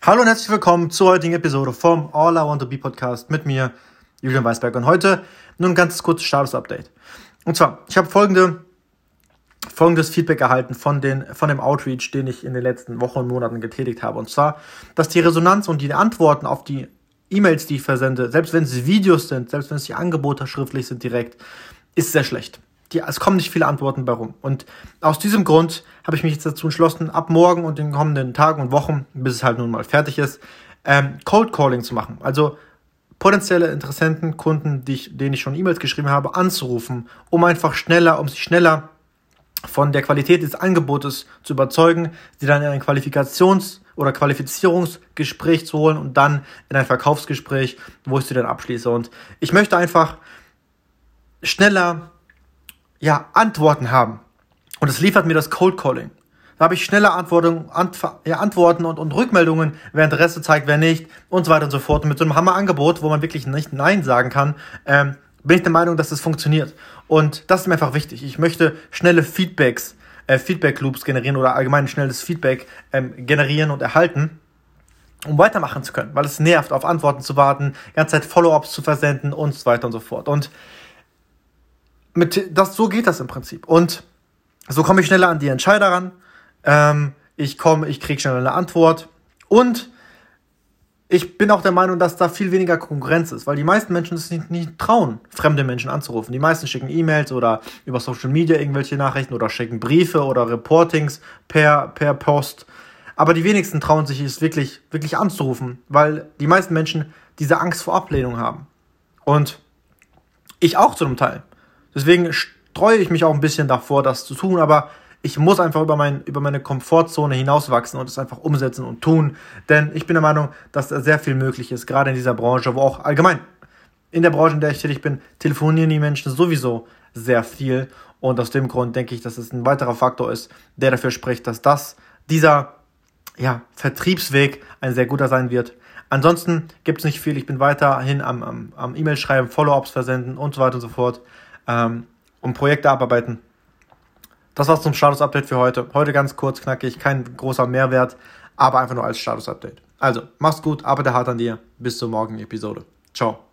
Hallo und herzlich willkommen zur heutigen Episode vom All I Want to Be Podcast mit mir, Julian Weisberg. Und heute nur ein ganz kurzes Status-Update. Und zwar, ich habe folgende, folgendes Feedback erhalten von, den, von dem Outreach, den ich in den letzten Wochen und Monaten getätigt habe. Und zwar, dass die Resonanz und die Antworten auf die E-Mails, die ich versende, selbst wenn es Videos sind, selbst wenn es die Angebote schriftlich sind direkt, ist sehr schlecht die, es kommen nicht viele Antworten bei rum. Und aus diesem Grund habe ich mich jetzt dazu entschlossen, ab morgen und den kommenden Tagen und Wochen, bis es halt nun mal fertig ist, ähm, Cold Calling zu machen. Also potenzielle Interessenten, Kunden, die ich, denen ich schon E-Mails geschrieben habe, anzurufen, um einfach schneller, um sich schneller von der Qualität des Angebotes zu überzeugen, sie dann in ein Qualifikations- oder Qualifizierungsgespräch zu holen und dann in ein Verkaufsgespräch, wo ich sie dann abschließe. Und ich möchte einfach schneller ja, Antworten haben. Und es liefert mir das Cold Calling. Da habe ich schnelle Antworten, Antw ja, Antworten und, und Rückmeldungen, wer Interesse zeigt, wer nicht und so weiter und so fort. Und mit so einem Hammerangebot, wo man wirklich nicht Nein sagen kann, ähm, bin ich der Meinung, dass das funktioniert. Und das ist mir einfach wichtig. Ich möchte schnelle Feedbacks, äh, Feedback Loops generieren oder allgemein schnelles Feedback ähm, generieren und erhalten, um weitermachen zu können, weil es nervt, auf Antworten zu warten, ganze Zeit Follow-ups zu versenden und so weiter und so fort. Und mit, das, so geht das im Prinzip. Und so komme ich schneller an die Entscheider ran. Ähm, ich komme, ich kriege schneller eine Antwort. Und ich bin auch der Meinung, dass da viel weniger Konkurrenz ist, weil die meisten Menschen es nicht, nicht trauen, fremde Menschen anzurufen. Die meisten schicken E-Mails oder über Social Media irgendwelche Nachrichten oder schicken Briefe oder Reportings per, per Post. Aber die wenigsten trauen sich es wirklich, wirklich anzurufen, weil die meisten Menschen diese Angst vor Ablehnung haben. Und ich auch zu einem Teil. Deswegen streue ich mich auch ein bisschen davor, das zu tun, aber ich muss einfach über, mein, über meine Komfortzone hinauswachsen und es einfach umsetzen und tun. Denn ich bin der Meinung, dass da sehr viel möglich ist, gerade in dieser Branche, wo auch allgemein in der Branche, in der ich tätig bin, telefonieren die Menschen sowieso sehr viel. Und aus dem Grund denke ich, dass es ein weiterer Faktor ist, der dafür spricht, dass das, dieser ja, Vertriebsweg ein sehr guter sein wird. Ansonsten gibt es nicht viel. Ich bin weiterhin am, am, am E-Mail schreiben, Follow-ups versenden und so weiter und so fort ähm, und Projekte abarbeiten. Das war's zum Status-Update für heute. Heute ganz kurz, knackig, kein großer Mehrwert, aber einfach nur als Status-Update. Also, mach's gut, arbeite hart an dir. Bis zur morgigen Episode. Ciao.